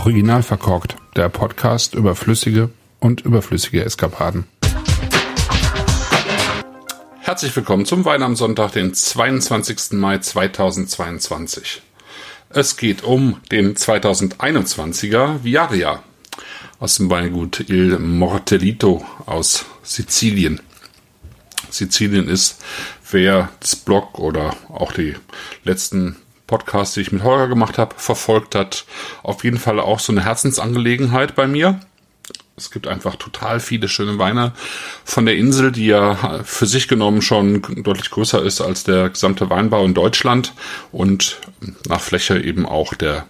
Original verkorkt, der Podcast über flüssige und überflüssige Eskapaden. Herzlich willkommen zum Wein am Sonntag, den 22. Mai 2022. Es geht um den 2021er Viaria aus dem Weingut Il Mortellito aus Sizilien. Sizilien ist, wer das Blog oder auch die letzten Podcasts, die ich mit Holger gemacht habe, verfolgt hat, auf jeden Fall auch so eine Herzensangelegenheit bei mir. Es gibt einfach total viele schöne Weine von der Insel, die ja für sich genommen schon deutlich größer ist als der gesamte Weinbau in Deutschland und nach Fläche eben auch der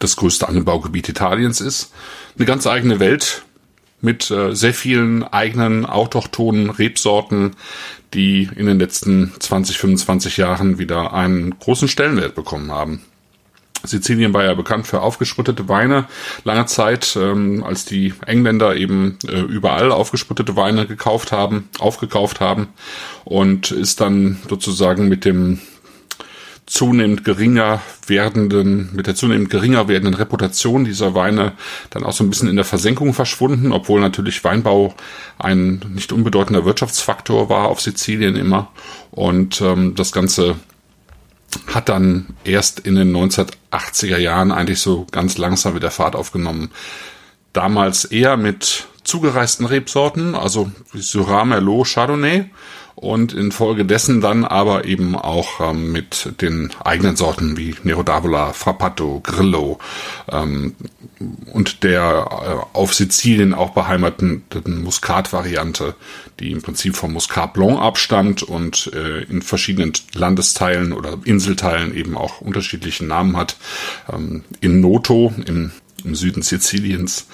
das größte Anbaugebiet Italiens ist. Eine ganz eigene Welt mit äh, sehr vielen eigenen autochthonen Rebsorten, die in den letzten 20, 25 Jahren wieder einen großen Stellenwert bekommen haben. Sizilien war ja bekannt für aufgesprittete Weine lange Zeit, ähm, als die Engländer eben äh, überall aufgesprittete Weine gekauft haben, aufgekauft haben und ist dann sozusagen mit dem zunehmend geringer werdenden, mit der zunehmend geringer werdenden Reputation dieser Weine dann auch so ein bisschen in der Versenkung verschwunden, obwohl natürlich Weinbau ein nicht unbedeutender Wirtschaftsfaktor war auf Sizilien immer. Und ähm, das Ganze hat dann erst in den 1980er Jahren eigentlich so ganz langsam wieder Fahrt aufgenommen. Damals eher mit zugereisten Rebsorten, also Syrah, Merlot, Chardonnay und infolgedessen dann aber eben auch ähm, mit den eigenen Sorten wie Nero d'Avola, Frappato, Grillo ähm, und der äh, auf Sizilien auch beheimateten Muskat-Variante, die im Prinzip vom Muscat Blanc abstammt und äh, in verschiedenen Landesteilen oder Inselteilen eben auch unterschiedliche Namen hat. Ähm, in Noto, im, im Süden Siziliens,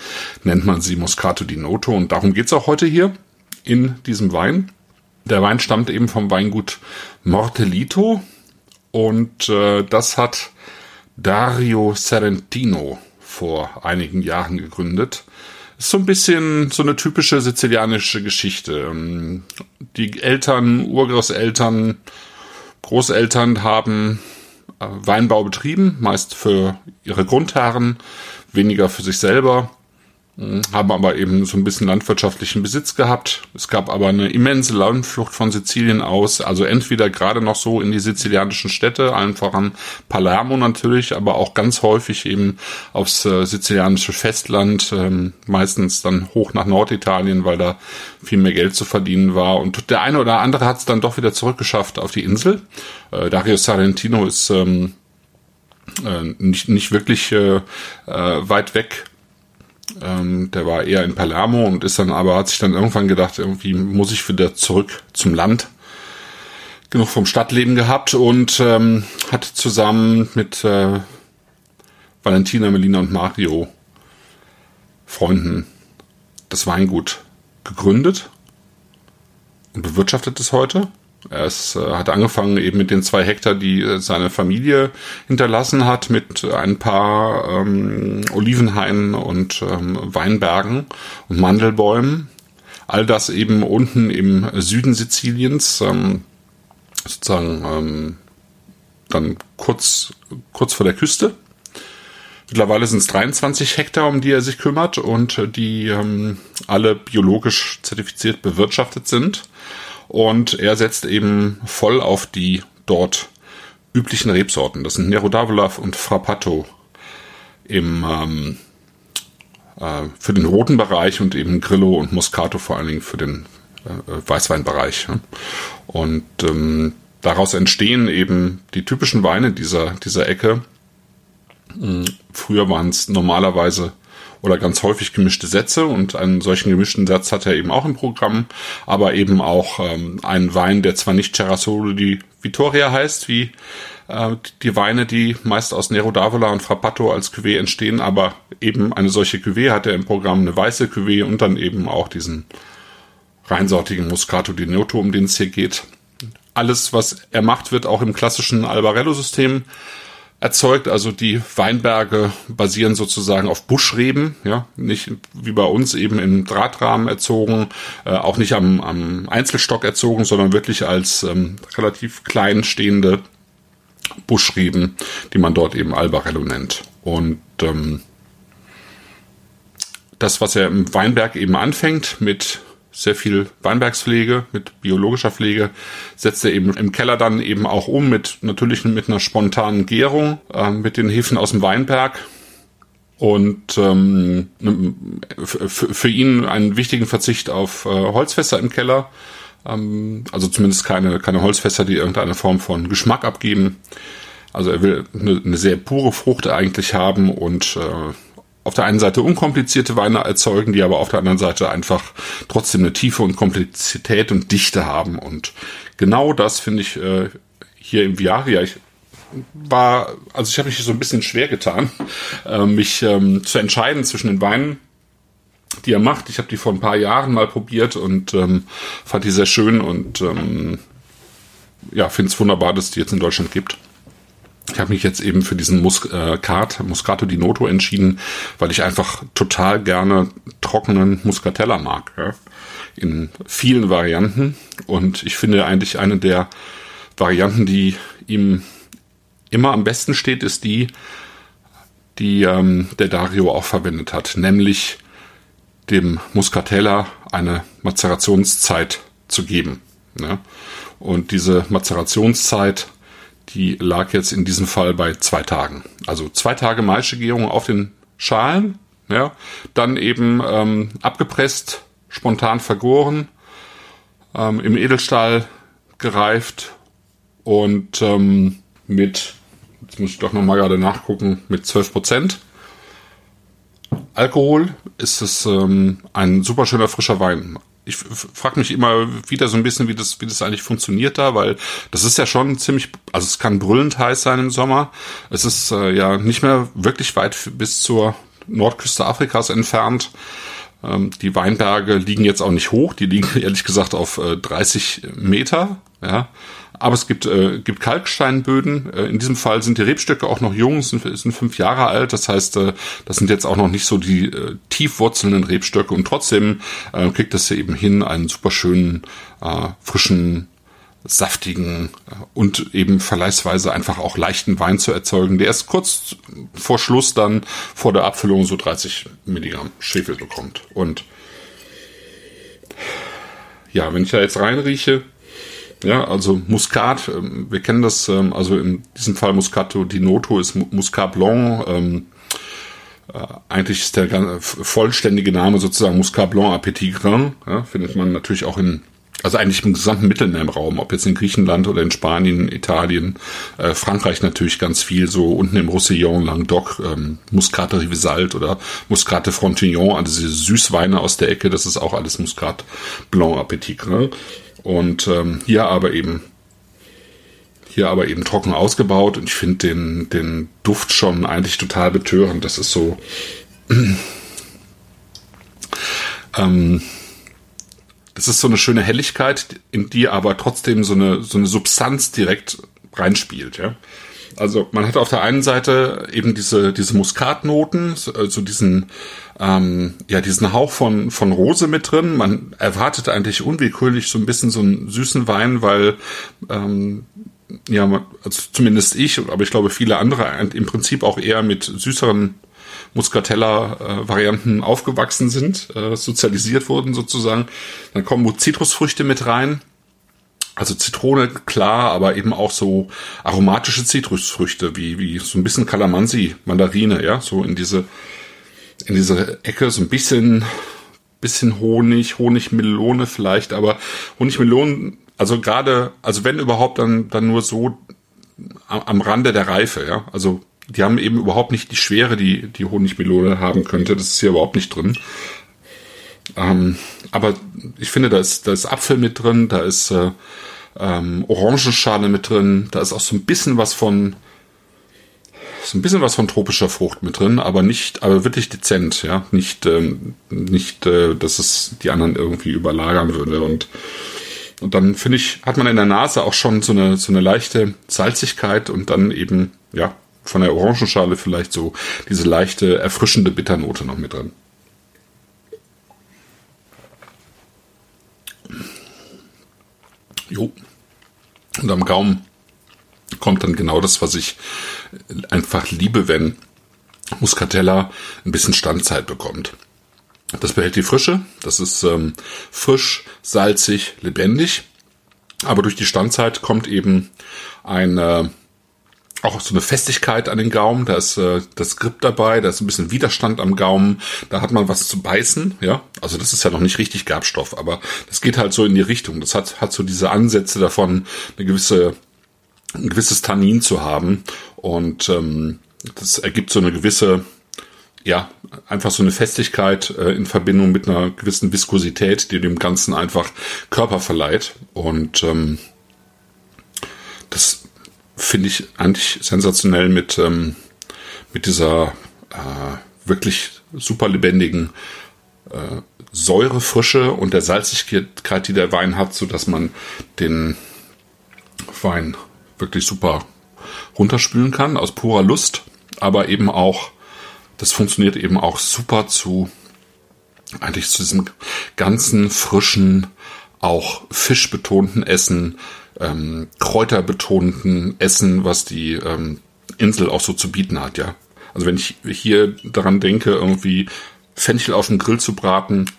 nennt man sie Moscato di Noto und darum geht's auch heute hier in diesem Wein. Der Wein stammt eben vom Weingut Mortellito und äh, das hat Dario Serentino vor einigen Jahren gegründet. Ist so ein bisschen so eine typische sizilianische Geschichte. Ähm, die Eltern, Urgroßeltern, Großeltern haben äh, Weinbau betrieben, meist für ihre Grundherren, weniger für sich selber haben aber eben so ein bisschen landwirtschaftlichen Besitz gehabt. Es gab aber eine immense Landflucht von Sizilien aus, also entweder gerade noch so in die sizilianischen Städte, allen voran Palermo natürlich, aber auch ganz häufig eben aufs äh, sizilianische Festland, ähm, meistens dann hoch nach Norditalien, weil da viel mehr Geld zu verdienen war. Und der eine oder andere hat es dann doch wieder zurückgeschafft auf die Insel. Äh, Dario Sarentino ist ähm, äh, nicht, nicht wirklich äh, äh weit weg ähm, der war eher in Palermo und ist dann aber, hat sich dann irgendwann gedacht, irgendwie muss ich wieder zurück zum Land. Genug vom Stadtleben gehabt und ähm, hat zusammen mit äh, Valentina, Melina und Mario Freunden das Weingut gegründet und bewirtschaftet es heute. Er äh, hat angefangen eben mit den zwei Hektar, die äh, seine Familie hinterlassen hat, mit ein paar ähm, Olivenhainen und ähm, Weinbergen und Mandelbäumen. All das eben unten im Süden Siziliens, ähm, sozusagen ähm, dann kurz, kurz vor der Küste. Mittlerweile sind es 23 Hektar, um die er sich kümmert und die ähm, alle biologisch zertifiziert bewirtschaftet sind. Und er setzt eben voll auf die dort üblichen Rebsorten. Das sind Nero d'Avola und Frappato im, ähm, äh, für den roten Bereich und eben Grillo und Moscato vor allen Dingen für den äh, Weißweinbereich. Ja. Und ähm, daraus entstehen eben die typischen Weine dieser, dieser Ecke. Hm, früher waren es normalerweise oder ganz häufig gemischte Sätze. Und einen solchen gemischten Satz hat er eben auch im Programm, aber eben auch ähm, einen Wein, der zwar nicht Cerasolo di Vittoria heißt, wie äh, die Weine, die meist aus Nero d'Avola und Frappato als Cuvée entstehen, aber eben eine solche Cuvée hat er im Programm, eine weiße Cuvée und dann eben auch diesen reinsortigen Muscato di Noto, um den es hier geht. Alles, was er macht, wird auch im klassischen Albarello-System erzeugt. Also die Weinberge basieren sozusagen auf Buschreben, ja, nicht wie bei uns eben im Drahtrahmen erzogen, äh, auch nicht am, am Einzelstock erzogen, sondern wirklich als ähm, relativ klein stehende Buschreben, die man dort eben Albarello nennt. Und ähm, das, was er im Weinberg eben anfängt mit sehr viel Weinbergspflege, mit biologischer Pflege, setzt er eben im Keller dann eben auch um mit natürlich mit einer spontanen Gärung, äh, mit den Hefen aus dem Weinberg. Und ähm, für ihn einen wichtigen Verzicht auf äh, Holzfässer im Keller. Ähm, also zumindest keine, keine Holzfässer, die irgendeine Form von Geschmack abgeben. Also er will eine, eine sehr pure Frucht eigentlich haben und äh, auf der einen Seite unkomplizierte Weine erzeugen, die aber auf der anderen Seite einfach trotzdem eine Tiefe und Komplexität und Dichte haben. Und genau das finde ich äh, hier im Viaria. Ich war, also ich habe mich so ein bisschen schwer getan, äh, mich ähm, zu entscheiden zwischen den Weinen, die er macht. Ich habe die vor ein paar Jahren mal probiert und ähm, fand die sehr schön und ähm, ja, finde es wunderbar, dass es die jetzt in Deutschland gibt. Ich habe mich jetzt eben für diesen Muscat, Muscato di Noto entschieden, weil ich einfach total gerne trockenen Muscatella mag. Ja? In vielen Varianten. Und ich finde eigentlich eine der Varianten, die ihm immer am besten steht, ist die, die ähm, der Dario auch verwendet hat, nämlich dem Muscatella eine Mazerationszeit zu geben. Ja? Und diese Mazerationszeit die lag jetzt in diesem Fall bei zwei Tagen. Also zwei Tage Maischegärung auf den Schalen, ja, dann eben ähm, abgepresst, spontan vergoren, ähm, im Edelstahl gereift und ähm, mit, jetzt muss ich doch nochmal gerade nachgucken, mit 12 Prozent. Alkohol ist es ähm, ein super schöner frischer Wein ich frage mich immer wieder so ein bisschen, wie das, wie das eigentlich funktioniert da, weil das ist ja schon ziemlich, also es kann brüllend heiß sein im Sommer. Es ist äh, ja nicht mehr wirklich weit bis zur Nordküste Afrikas entfernt. Ähm, die Weinberge liegen jetzt auch nicht hoch, die liegen ehrlich gesagt auf äh, 30 Meter. Ja, aber es gibt, äh, gibt Kalksteinböden. Äh, in diesem Fall sind die Rebstöcke auch noch jung, sind, sind fünf Jahre alt. Das heißt, äh, das sind jetzt auch noch nicht so die äh, tiefwurzelnden Rebstöcke. Und trotzdem äh, kriegt das ja eben hin, einen super schönen, äh, frischen, saftigen äh, und eben verleihsweise einfach auch leichten Wein zu erzeugen, der erst kurz vor Schluss dann vor der Abfüllung so 30 Milligramm Schwefel bekommt. Und ja, wenn ich da jetzt reinrieche, ja, also Muscat, ähm, wir kennen das, ähm, also in diesem Fall Muscato di Noto ist Muscat Blanc. Ähm, äh, eigentlich ist der vollständige Name sozusagen Muscat Blanc à Petit Grain. Ja, findet man natürlich auch in, also eigentlich im gesamten Mittelmeerraum, ob jetzt in Griechenland oder in Spanien, Italien, äh, Frankreich natürlich ganz viel, so unten im Roussillon, Languedoc, ähm, Muscate Rivesaltes oder Muscate Frontignan, also diese Süßweine aus der Ecke, das ist auch alles Muscat Blanc à Petit Grain. Und ähm, hier aber eben hier aber eben trocken ausgebaut und ich finde den, den Duft schon eigentlich total betörend. Das ist so. ähm, das ist so eine schöne Helligkeit, in die aber trotzdem so eine, so eine Substanz direkt reinspielt, ja. Also man hat auf der einen Seite eben diese, diese Muskatnoten, so, so diesen, ähm, ja, diesen Hauch von, von Rose mit drin. Man erwartet eigentlich unwillkürlich so ein bisschen so einen süßen Wein, weil, ähm, ja, also zumindest ich, aber ich glaube viele andere im Prinzip auch eher mit süßeren Muscatella-Varianten aufgewachsen sind, äh, sozialisiert wurden sozusagen. Dann kommen Zitrusfrüchte mit rein also Zitrone, klar, aber eben auch so aromatische Zitrusfrüchte, wie, wie so ein bisschen Kalamansi, Mandarine, ja, so in diese, in diese Ecke, so ein bisschen, bisschen Honig, Honigmelone vielleicht, aber Honigmelonen, also gerade, also wenn überhaupt, dann, dann nur so am, am Rande der Reife, ja, also die haben eben überhaupt nicht die Schwere, die die Honigmelone haben könnte. Das ist hier überhaupt nicht drin. Ähm, aber ich finde, da ist, da ist Apfel mit drin, da ist äh, ähm, Orangenschale mit drin, da ist auch so ein bisschen was von so ein bisschen was von tropischer Frucht mit drin, aber nicht, aber wirklich dezent, ja, nicht, ähm, nicht, äh, dass es die anderen irgendwie überlagern würde. Und und dann finde ich, hat man in der Nase auch schon so eine so eine leichte Salzigkeit und dann eben ja von der Orangenschale vielleicht so diese leichte erfrischende Bitternote noch mit drin. Jo. Und am Gaumen kommt dann genau das, was ich einfach liebe, wenn Muscatella ein bisschen Standzeit bekommt. Das behält die Frische. Das ist ähm, frisch, salzig, lebendig. Aber durch die Standzeit kommt eben eine auch so eine Festigkeit an den Gaumen, da ist äh, das Grip dabei, da ist ein bisschen Widerstand am Gaumen, da hat man was zu beißen, ja. Also das ist ja noch nicht richtig Gerbstoff, aber das geht halt so in die Richtung. Das hat, hat so diese Ansätze davon, eine gewisse, ein gewisses Tannin zu haben. Und ähm, das ergibt so eine gewisse, ja, einfach so eine Festigkeit äh, in Verbindung mit einer gewissen Viskosität, die dem Ganzen einfach Körper verleiht. Und ähm, das finde ich eigentlich sensationell mit, ähm, mit dieser äh, wirklich super lebendigen äh, Säurefrische und der Salzigkeit, die der Wein hat, so dass man den Wein wirklich super runterspülen kann aus purer Lust, aber eben auch, das funktioniert eben auch super zu eigentlich zu diesem ganzen frischen, auch fischbetonten Essen, ähm, kräuterbetonten Essen, was die ähm, Insel auch so zu bieten hat, ja. Also wenn ich hier daran denke, irgendwie Fenchel auf dem Grill zu braten,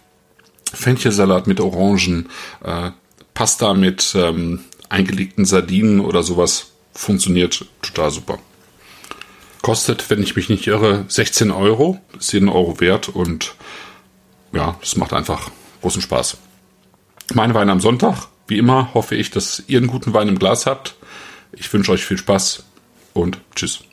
Fenchelsalat mit Orangen, äh, Pasta mit ähm, eingelegten Sardinen oder sowas, funktioniert total super. Kostet, wenn ich mich nicht irre, 16 Euro, ist jeden Euro wert und ja, das macht einfach großen Spaß. Meine Weine am Sonntag, wie immer hoffe ich, dass ihr einen guten Wein im Glas habt. Ich wünsche euch viel Spaß und tschüss.